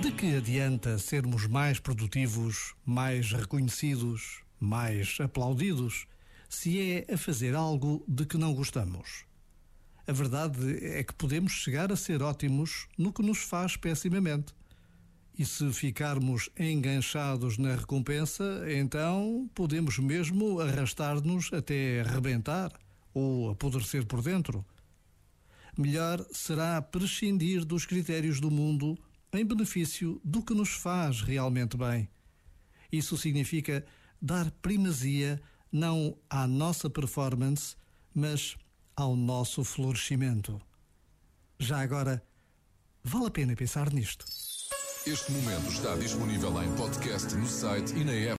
De que adianta sermos mais produtivos, mais reconhecidos, mais aplaudidos, se é a fazer algo de que não gostamos? A verdade é que podemos chegar a ser ótimos no que nos faz pessimamente. E se ficarmos enganchados na recompensa, então podemos mesmo arrastar-nos até arrebentar ou apodrecer por dentro. Melhor será prescindir dos critérios do mundo em benefício do que nos faz realmente bem. Isso significa dar primazia não à nossa performance, mas ao nosso florescimento. Já agora, vale a pena pensar nisto. Este momento está disponível em podcast no site e na app.